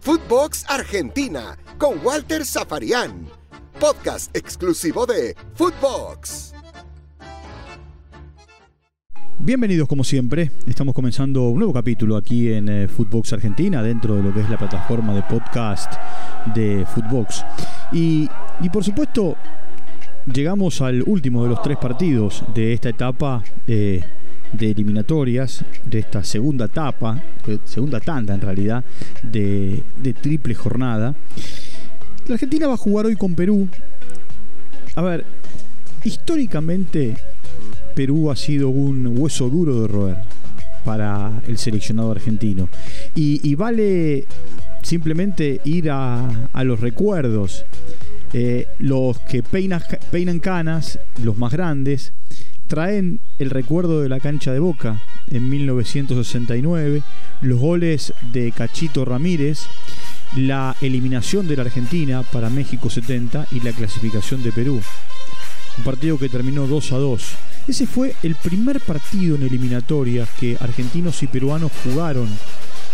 Footbox Argentina con Walter Zafarian. Podcast exclusivo de Footbox. Bienvenidos como siempre, estamos comenzando un nuevo capítulo aquí en eh, Footbox Argentina dentro de lo que es la plataforma de podcast de Footbox. Y, y por supuesto llegamos al último de los tres partidos de esta etapa eh, de eliminatorias, de esta segunda etapa, segunda tanda en realidad, de, triple jornada. La Argentina va a jugar hoy con Perú. A ver, históricamente Perú ha sido un hueso duro de roer para el seleccionado argentino. Y, vale simplemente ir a, los recuerdos. Eh, los que peinan canas, los más grandes, traen el recuerdo de la cancha de Boca en 1969, los goles de Cachito Ramírez, la eliminación de la Argentina para México 70 y la clasificación de Perú. Un partido que terminó 2 a 2. Ese fue el primer partido en eliminatorias que argentinos y peruanos jugaron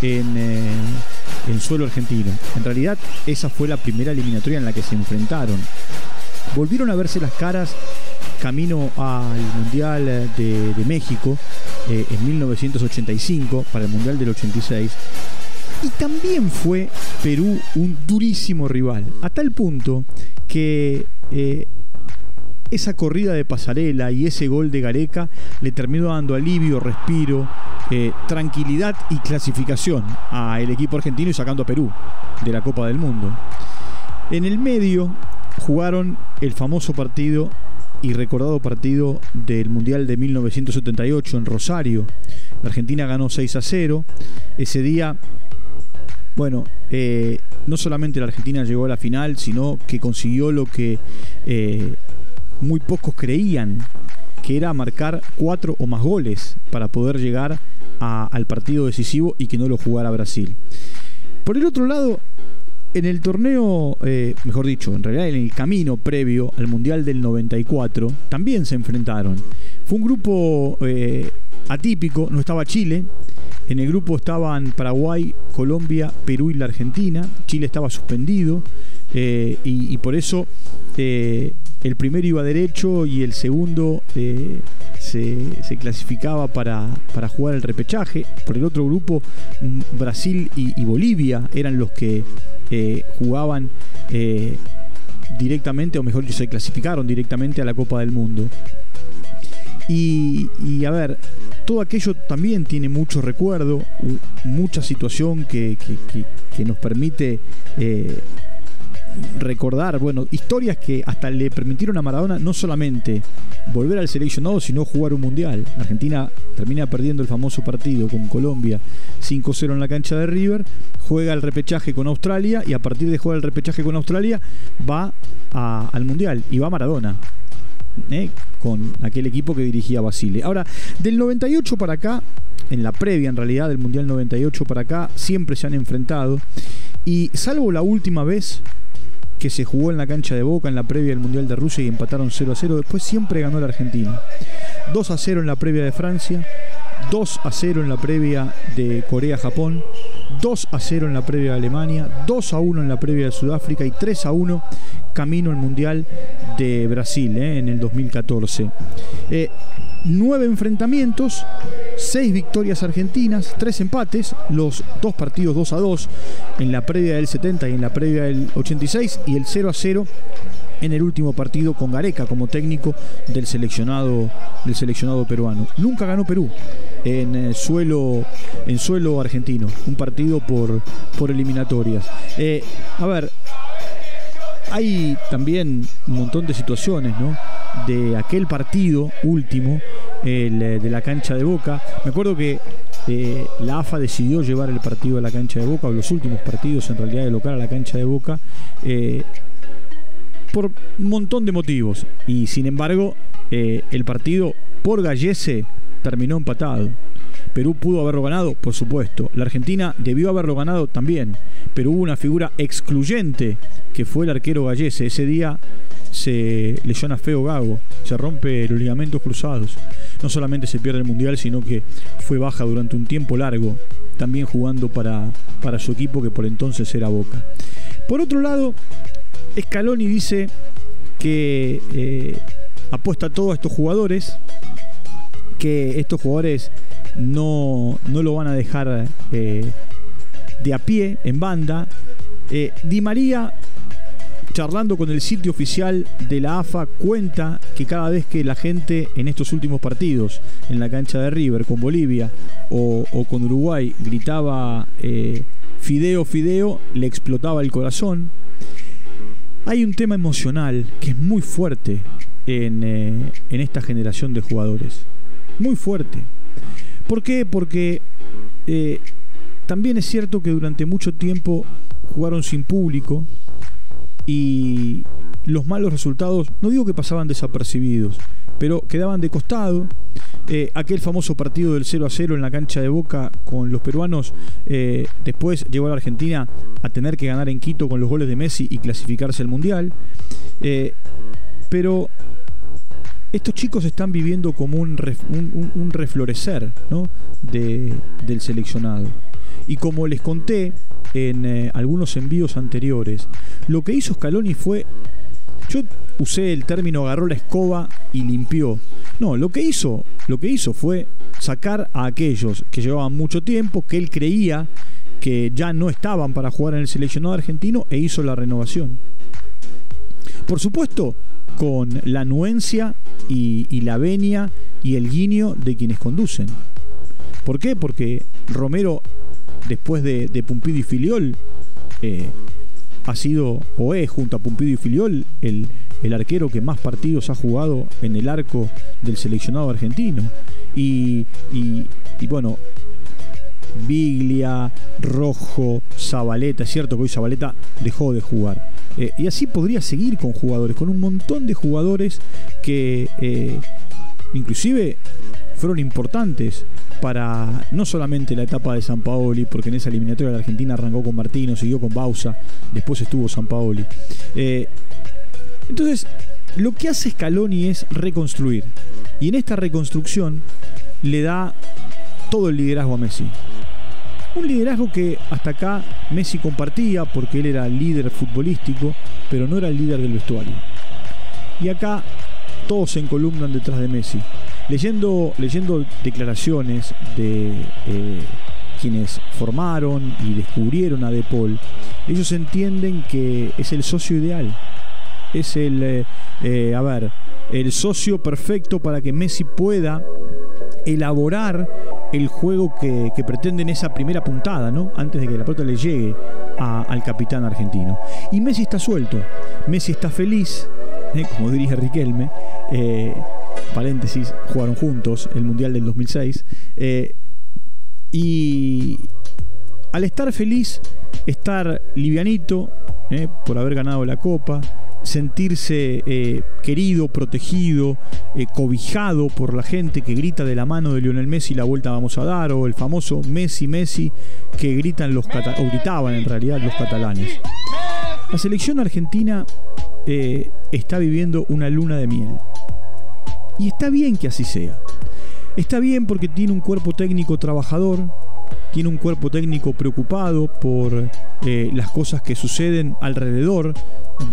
en, eh, suelo argentino. En realidad, esa fue la primera eliminatoria en la que se enfrentaron. Volvieron a verse las caras camino al Mundial de, México eh, en 1985, para el Mundial del 86. Y también fue Perú un durísimo rival, a tal punto que eh, esa corrida de pasarela y ese gol de Gareca le terminó dando alivio, respiro, eh, tranquilidad y clasificación al equipo argentino y sacando a Perú de la Copa del Mundo. En el medio jugaron el famoso partido y recordado partido del Mundial de 1978 en Rosario. La Argentina ganó 6 a 0. Ese día, bueno, eh, no solamente la Argentina llegó a la final, sino que consiguió lo que eh, muy pocos creían que era marcar cuatro o más goles para poder llegar al partido decisivo y que no lo jugara Brasil. Por el otro lado, en el torneo, eh, mejor dicho, en realidad en el camino previo al Mundial del 94, también se enfrentaron. Fue un grupo eh, atípico, no estaba Chile, en el grupo estaban Paraguay, Colombia, Perú y la Argentina. Chile estaba suspendido eh, y, por eso el primero iba derecho y el segundo eh, se, clasificaba para, jugar el repechaje. Por el otro grupo, mm, Brasil y, Bolivia eran los que eh, jugaban eh, directamente, o mejor dicho, se clasificaron directamente a la Copa del Mundo. Y, a ver, todo aquello también tiene mucho recuerdo, mucha situación que, nos permite recordar, bueno, historias que hasta le permitieron a Maradona no solamente volver al seleccionado, sino jugar un mundial. Argentina termina perdiendo el famoso partido con Colombia 5-0 en la cancha de River, juega el repechaje con Australia y a partir de jugar el repechaje con Australia va al mundial y va Maradona. ¿eh? con aquel equipo que dirigía Basile. Ahora, del 98 para acá, en la previa en realidad del Mundial 98 para acá, siempre se han enfrentado. Y salvo la última vez que se jugó en la cancha de Boca en la previa del Mundial de Rusia y empataron 0 a 0. Después siempre ganó la Argentina. 2 a 0 en la previa de Francia, 2 a 0 en la previa de Corea-Japón, 2 a 0 en la previa de Alemania, 2 a 1 en la previa de Sudáfrica y 3 a 1 camino al Mundial de Brasil eh, en el 2014. Eh, nueve enfrentamientos, seis victorias argentinas, tres empates, los dos partidos 2 a 2 en la previa del 70 y en la previa del 86 y el 0 a 0 en el último partido con Gareca como técnico del seleccionado, del seleccionado peruano. Nunca ganó Perú en eh, suelo, en suelo argentino, un partido por, por eliminatorias. a ver, hay también un montón de situaciones, ¿no? De aquel partido último, el, eh, de la cancha de Boca. Me acuerdo que eh, la AFA decidió llevar el partido a la cancha de Boca, o los últimos partidos en realidad de local a la cancha de Boca, eh, por un montón de motivos. Y sin embargo, el partido por Gallese terminó empatado. Perú pudo haberlo ganado, por supuesto. La Argentina debió haberlo ganado también. Pero hubo una figura excluyente que fue el arquero Gallese. Ese día se lesiona feo Gago, se rompe los ligamentos cruzados. No solamente se pierde el mundial, sino que fue baja durante un tiempo largo también jugando para, para su equipo que por entonces era Boca. Por otro lado, Scaloni dice que eh, apuesta a todos estos jugadores, que estos jugadores no, no lo van a dejar eh, de a pie, en banda. Eh, Di María charlando con el sitio oficial de la AFA, cuenta que cada vez que la gente en estos últimos partidos, en la cancha de River con Bolivia o, con Uruguay, gritaba eh, Fideo, Fideo, le explotaba el corazón. Hay un tema emocional que es muy fuerte en, eh, esta generación de jugadores. Muy fuerte. ¿Por qué? Porque eh, también es cierto que durante mucho tiempo jugaron sin público, y los malos resultados, no digo que pasaban desapercibidos, pero quedaban de costado. Eh, aquel famoso partido del 0 a 0 en la cancha de Boca con los peruanos, eh, después llevó a la Argentina a tener que ganar en Quito con los goles de Messi y clasificarse al Mundial. Eh, pero estos chicos están viviendo como un, reflorecer del seleccionado. Y como les conté, en eh, algunos envíos anteriores. Lo que hizo Scaloni fue. Yo usé el término agarró la escoba y limpió. No, lo que hizo, lo que hizo fue sacar a aquellos que llevaban mucho tiempo, que él creía que ya no estaban para jugar en el seleccionado argentino e hizo la renovación. Por supuesto, con la anuencia y, y la venia y el guiño de quienes conducen. ¿Por qué? Porque Romero después de, de Pumpido y Filiol, eh, ha sido o es junto a Pumpido y Filiol el, arquero que más partidos ha jugado en el arco del seleccionado argentino. Y, bueno, Biglia, Rojo, Zabaleta, es cierto que hoy Zabaleta dejó de jugar. Eh, y así podría seguir con jugadores, con un montón de jugadores que eh, inclusive fueron importantes para no solamente la etapa de San Paoli, porque en esa eliminatoria la Argentina arrancó con Martino, siguió con Bausa, después estuvo San Paoli. Eh, entonces, lo que hace Scaloni es reconstruir. Y en esta reconstrucción le da todo el liderazgo a Messi. Un liderazgo que hasta acá Messi compartía porque él era líder futbolístico, pero no era el líder del vestuario. Y acá todos se encolumnan detrás de Messi. Leyendo, leyendo declaraciones de eh, quienes formaron y descubrieron a De Paul, ellos entienden que es el socio ideal. Es el, eh, eh, a ver, el socio perfecto para que Messi pueda elaborar el juego que, que pretende en esa primera puntada, ¿no? Antes de que la pelota le llegue al capitán argentino. Y Messi está suelto, Messi está feliz, como diría Riquelme, paréntesis, jugaron juntos el Mundial del 2006. Eh, y al estar feliz, estar livianito eh, por haber ganado la copa, sentirse eh, querido, protegido, cobijado por la gente que grita de la mano de Lionel Messi la vuelta vamos a dar, o el famoso Messi, Messi que gritan los o gritaban en realidad los catalanes. La selección argentina está viviendo una luna de miel. Y está bien que así sea. Está bien porque tiene un cuerpo técnico trabajador, tiene un cuerpo técnico preocupado por eh, las cosas que suceden alrededor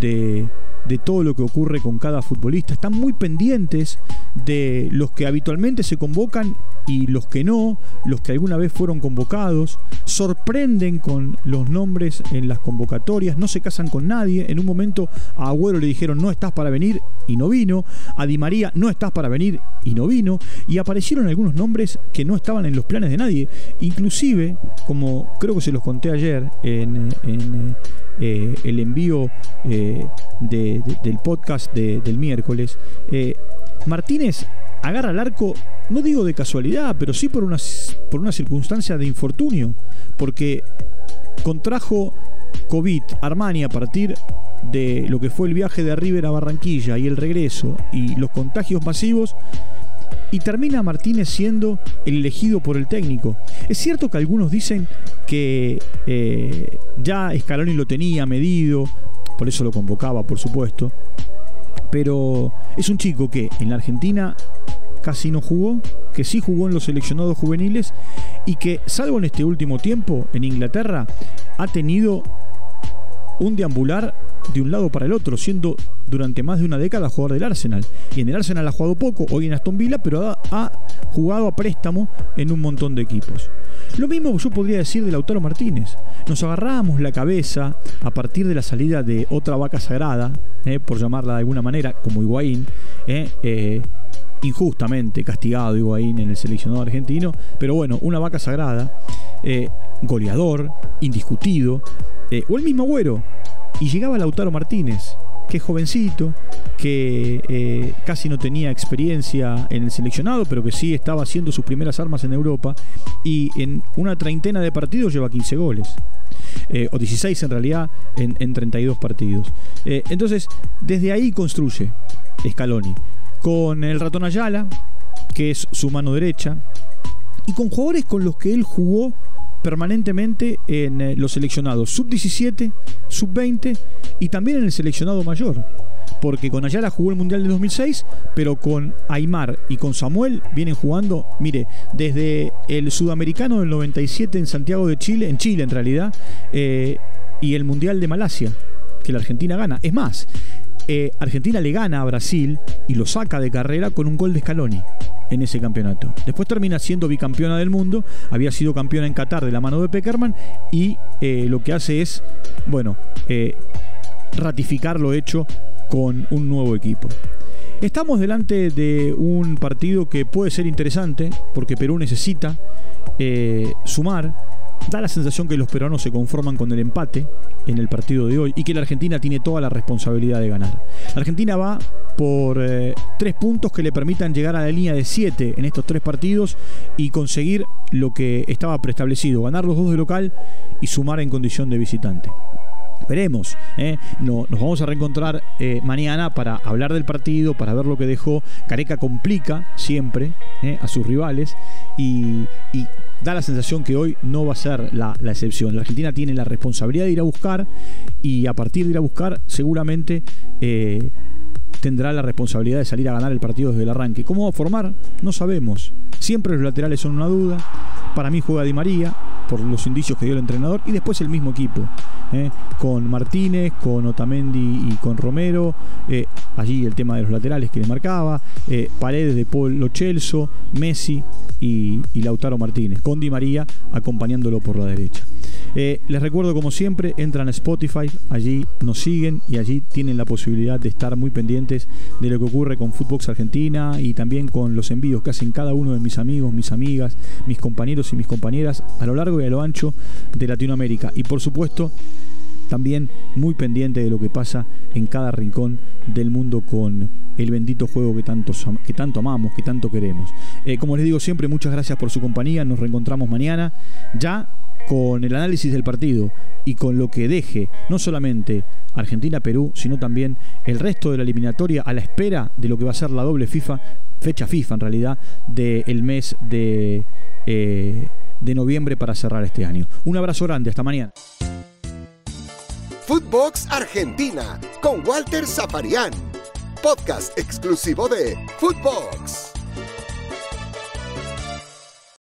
de, de todo lo que ocurre con cada futbolista. Están muy pendientes de los que habitualmente se convocan y los que no, los que alguna vez fueron convocados. Sorprenden con los nombres en las convocatorias, no se casan con nadie. En un momento a Agüero le dijeron no estás para venir y no vino. A Di María no estás para venir y no vino. Y aparecieron algunos nombres que no estaban en los planes de nadie. Inclusive, como creo que se los conté ayer en, eh, el envío eh, del podcast del miércoles, eh, Martínez agarra el arco, no digo de casualidad, pero sí por una, por una circunstancia de infortunio, porque contrajo COVID Armani a partir de lo que fue el viaje de River a Barranquilla y el regreso y los contagios masivos y termina Martínez siendo el elegido por el técnico. Es cierto que algunos dicen que eh, ya Scaloni lo tenía medido, por eso lo convocaba, por supuesto, pero es un chico que en la Argentina casi no jugó, que sí jugó en los seleccionados juveniles y que, salvo en este último tiempo, en Inglaterra, ha tenido un deambular de un lado para el otro, siendo durante más de una década jugador del Arsenal. Y en el Arsenal ha jugado poco, hoy en Aston Villa, pero ha, jugado a préstamo en un montón de equipos. Lo mismo yo podría decir de Lautaro Martínez. Nos agarrábamos la cabeza a partir de la salida de otra vaca sagrada, eh, por llamarla de alguna manera, como Higuaín, eh, eh, injustamente castigado Higuaín en el seleccionado argentino, pero bueno, una vaca sagrada, goleador, indiscutido, o el mismo Agüero, y llegaba Lautaro Martínez, que es jovencito, que eh, casi no tenía experiencia en el seleccionado, pero que sí estaba haciendo sus primeras armas en Europa, y en una treintena de partidos lleva 15 goles. Eh, o 16 en realidad en, 32 partidos. Eh, entonces, desde ahí construye Scaloni. Con el ratón Ayala, que es su mano derecha, y con jugadores con los que él jugó permanentemente en eh, los seleccionados sub-17, sub-20 y también en el seleccionado mayor. Porque con Ayala jugó el Mundial de 2006, pero con Aymar y con Samuel vienen jugando, mire, desde el sudamericano del 97 en Santiago de Chile, en Chile en realidad, eh, y el Mundial de Malasia, que la Argentina gana. Es más, eh, Argentina le gana a Brasil y lo saca de carrera con un gol de Scaloni en ese campeonato. Después termina siendo bicampeona del mundo, había sido campeona en Qatar de la mano de Peckerman y eh, lo que hace es, bueno, eh, ratificar lo hecho con un nuevo equipo. Estamos delante de un partido que puede ser interesante porque Perú necesita sumar Da la sensación que los peruanos se conforman con el empate en el partido de hoy y que la Argentina tiene toda la responsabilidad de ganar. La Argentina va por eh, tres puntos que le permitan llegar a la línea de siete en estos tres partidos y conseguir lo que estaba preestablecido, ganar los dos de local y sumar en condición de visitante. Veremos, ¿eh? nos vamos a reencontrar eh, mañana para hablar del partido, para ver lo que dejó. Careca complica siempre a sus rivales y, y da la sensación que hoy no va a ser la, excepción. La Argentina tiene la responsabilidad de ir a buscar y a partir de ir a buscar seguramente eh, tendrá la responsabilidad de salir a ganar el partido desde el arranque. ¿Cómo va a formar? No sabemos. Siempre los laterales son una duda. Para mí juega Di María por los indicios que dio el entrenador y después el mismo equipo. ¿eh? Con Martínez, con Otamendi y con Romero. Eh, allí el tema de los laterales que le marcaba. Paredes de Paul Lochelso, Messi, y, Lautaro Martínez, con Di María acompañándolo por la derecha. Eh, les recuerdo como siempre, entran a Spotify, allí nos siguen y allí tienen la posibilidad de estar muy pendientes de lo que ocurre con Footbox Argentina y también con los envíos que hacen cada uno de mis amigos, mis amigas, mis compañeros y mis compañeras a lo largo y a lo ancho de Latinoamérica. Y por supuesto, también muy pendiente de lo que pasa en cada rincón del mundo con el bendito juego que tanto, que tanto amamos, que tanto queremos. Eh, como les digo siempre, muchas gracias por su compañía, nos reencontramos mañana ya con el análisis del partido y con lo que deje no solamente Argentina-Perú, sino también el resto de la eliminatoria a la espera de lo que va a ser la doble FIFA, fecha FIFA en realidad, del mes de, eh, de noviembre para cerrar este año. Un abrazo grande, hasta mañana. Footbox Argentina con Walter Zafarian, podcast exclusivo de Footbox.